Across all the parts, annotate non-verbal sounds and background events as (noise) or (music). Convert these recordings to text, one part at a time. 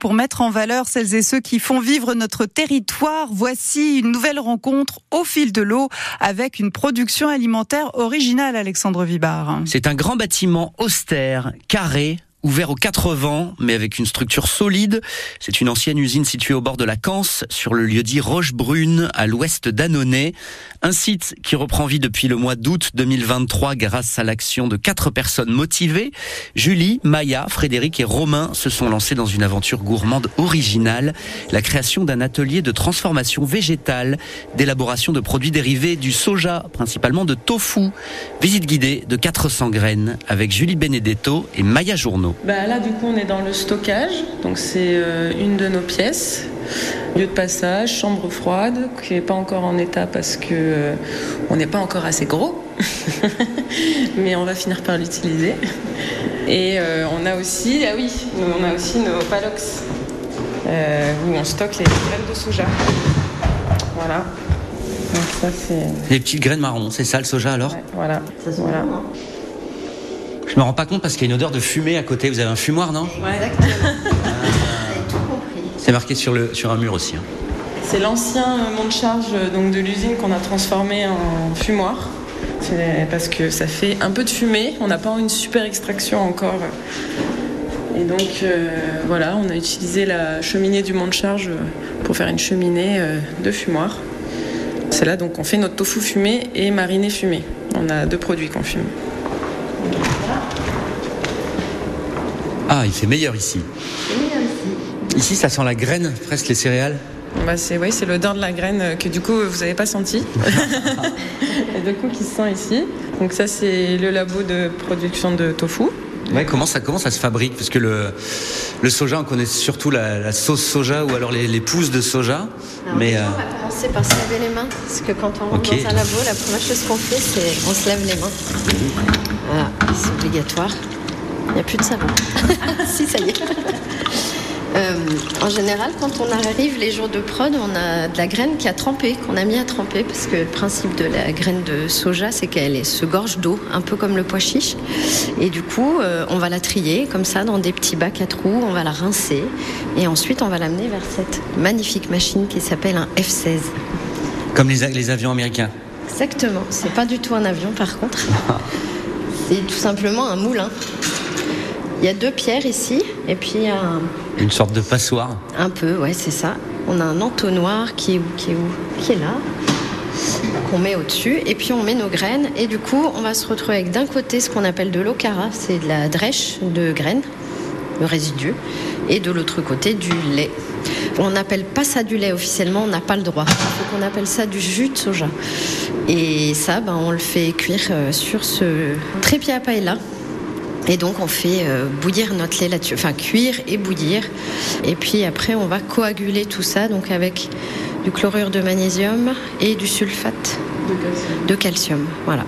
pour mettre en valeur celles et ceux qui font vivre notre territoire. Voici une nouvelle rencontre au fil de l'eau avec une production alimentaire originale, Alexandre Vibard. C'est un grand bâtiment austère, carré, ouvert aux quatre vents, mais avec une structure solide. C'est une ancienne usine située au bord de la Canse, sur le lieu dit Roche-Brune, à l'ouest d'Annonay. Un site qui reprend vie depuis le mois d'août 2023 grâce à l'action de quatre personnes motivées. Julie, Maya, Frédéric et Romain se sont lancés dans une aventure gourmande originale, la création d'un atelier de transformation végétale, d'élaboration de produits dérivés du soja, principalement de tofu. Visite guidée de 400 graines avec Julie Benedetto et Maya Journeau. Bah là, du coup, on est dans le stockage. Donc, c'est euh, une de nos pièces. Lieu de passage, chambre froide, qui n'est pas encore en état parce que euh, on n'est pas encore assez gros. (laughs) Mais on va finir par l'utiliser. Et euh, on a aussi, ah oui, on a aussi nos palox où on stocke les graines de soja. Voilà. Donc ça, c'est... Les petites graines marron, c'est ça le soja alors? Voilà. Ça voilà. Je me rends pas compte parce qu'il y a une odeur de fumée à côté. Vous avez un fumoir, non Ouais. Exactement. C'est marqué sur, le, sur un mur aussi. Hein. C'est l'ancien monte charge donc, de l'usine qu'on a transformé en fumoir. Parce que ça fait un peu de fumée. On n'a pas une super extraction encore. Et donc euh, voilà, on a utilisé la cheminée du monte charge pour faire une cheminée euh, de fumoir. C'est là donc on fait notre tofu fumé et mariné fumé. On a deux produits qu'on fume. Ah, il fait meilleur ici. ici. ça sent la graine, presque les céréales. Bah c'est oui, c'est l'odeur de la graine que du coup vous n'avez pas senti. (laughs) (laughs) et du coup qui se sent ici. Donc ça c'est le labo de production de tofu. Ouais, comment ça, comment ça se fabrique? Parce que le, le soja, on connaît surtout la, sauce soja ou alors les, pousses de soja. mais euh, on va commencer par se laver les mains. Parce que quand on rentre dans un labo, la première chose qu'on fait, c'est on se lave les mains. Voilà, c'est obligatoire. Il n'y a plus de savon. (laughs) si, ça y est. Euh, en général, quand on arrive les jours de prod, on a de la graine qui a trempé, qu'on a mis à tremper, parce que le principe de la graine de soja, c'est qu'elle se gorge d'eau, un peu comme le pois chiche. Et du coup, euh, on va la trier comme ça dans des petits bacs à trous, on va la rincer, et ensuite on va l'amener vers cette magnifique machine qui s'appelle un F-16. Comme les, les avions américains. Exactement. C'est pas du tout un avion, par contre. (laughs) C'est tout simplement un moulin. Il y a deux pierres ici, et puis un... Une sorte de passoire Un peu, ouais, c'est ça. On a un entonnoir qui est où Qui est où Qui est là qu'on met au-dessus et puis on met nos graines et du coup on va se retrouver avec d'un côté ce qu'on appelle de l'ocara, c'est de la drèche de graines, le résidu, et de l'autre côté du lait. On n'appelle pas ça du lait officiellement, on n'a pas le droit. Donc on appelle ça du jus de soja. Et ça, ben, on le fait cuire euh, sur ce trépied à paella et donc on fait euh, bouillir notre lait là-dessus, enfin cuire et bouillir. Et puis après on va coaguler tout ça donc avec du chlorure de magnésium et du sulfate de calcium. De calcium voilà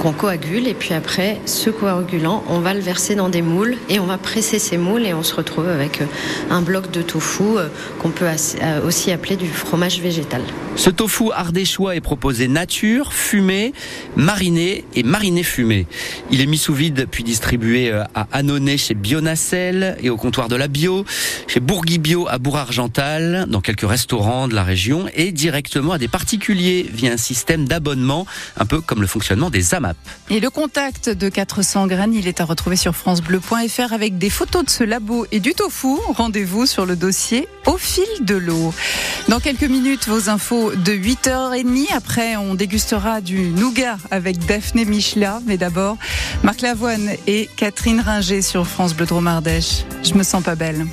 qu'on coagule et puis après ce coagulant on va le verser dans des moules et on va presser ces moules et on se retrouve avec euh, un bloc de tofu euh, qu'on peut euh, aussi appeler du fromage végétal. Ce tofu ardéchois est proposé nature, fumé, mariné et mariné fumé. Il est mis sous vide puis distribué à Annonay chez Bionacel et au comptoir de la Bio, chez Bourgui Bio à Bourg-Argental, dans quelques restaurants de la région et directement à des particuliers via un système d'abonnement, un peu comme le fonctionnement des Et le contact de 400 graines, il est à retrouver sur francebleu.fr avec des photos de ce labo et du tofu. Rendez-vous sur le dossier au fil de l'eau. Dans quelques minutes, vos infos de 8h30. Après, on dégustera du nougat avec Daphné Michela. Mais d'abord, Marc Lavoine et Catherine Ringer sur France Bleu Dromardèche. Je me sens pas belle.